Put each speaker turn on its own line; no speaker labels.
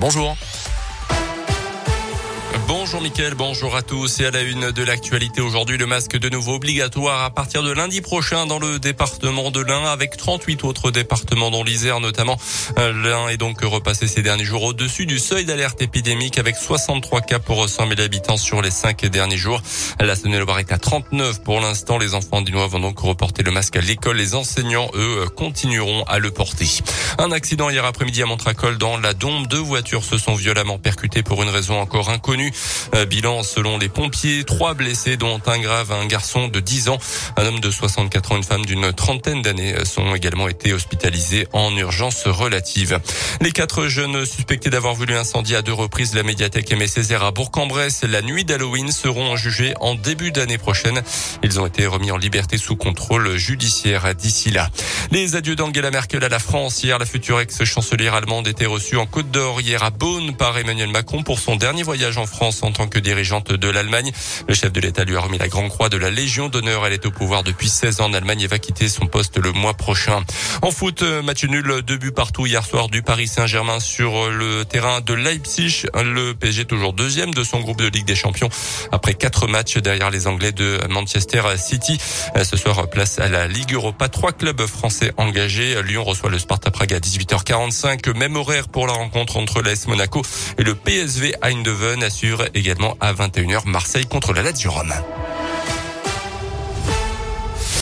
Bonjour.
Bonjour Mickaël, bonjour à tous et à la une de l'actualité aujourd'hui, le masque de nouveau obligatoire à partir de lundi prochain dans le département de l'Ain avec 38 autres départements dont l'Isère notamment. Euh, L'Ain est donc repassé ces derniers jours au-dessus du seuil d'alerte épidémique avec 63 cas pour 100 000 habitants sur les 5 derniers jours. La Saône-et-Loire est à 39 pour l'instant. Les enfants dinois vont donc reporter le masque à l'école. Les enseignants, eux, continueront à le porter. Un accident hier après-midi à Montracol dans la Dombe. Deux voitures se sont violemment percutées pour une raison encore inconnue. Euh, bilan selon les pompiers, trois blessés dont un grave, un garçon de 10 ans, un homme de 64 ans, une femme d'une trentaine d'années sont également été hospitalisés en urgence relative. Les quatre jeunes suspectés d'avoir voulu incendier à deux reprises la médiathèque Aimé Césaire à Bourg-en-Bresse la nuit d'Halloween seront jugés en début d'année prochaine. Ils ont été remis en liberté sous contrôle judiciaire d'ici là. Les adieux d'Angela Merkel à la France. Hier, la future ex-chancelière allemande était reçue en Côte d'Or hier à Beaune par Emmanuel Macron pour son dernier voyage en France en tant que dirigeante de l'Allemagne. Le chef de l'État lui a remis la Grand Croix de la Légion d'honneur. Elle est au pouvoir depuis 16 ans en Allemagne et va quitter son poste le mois prochain. En foot, match nul, deux buts partout hier soir du Paris Saint-Germain sur le terrain de Leipzig. Le PSG toujours deuxième de son groupe de Ligue des Champions après quatre matchs derrière les Anglais de Manchester City. Ce soir, place à la Ligue Europa. Trois clubs français engagés. Lyon reçoit le Sparta Prague à 18h45. Même horaire pour la rencontre entre l'AS Monaco et le PSV Eindhoven assure également à 21h Marseille contre la Lazio Rome.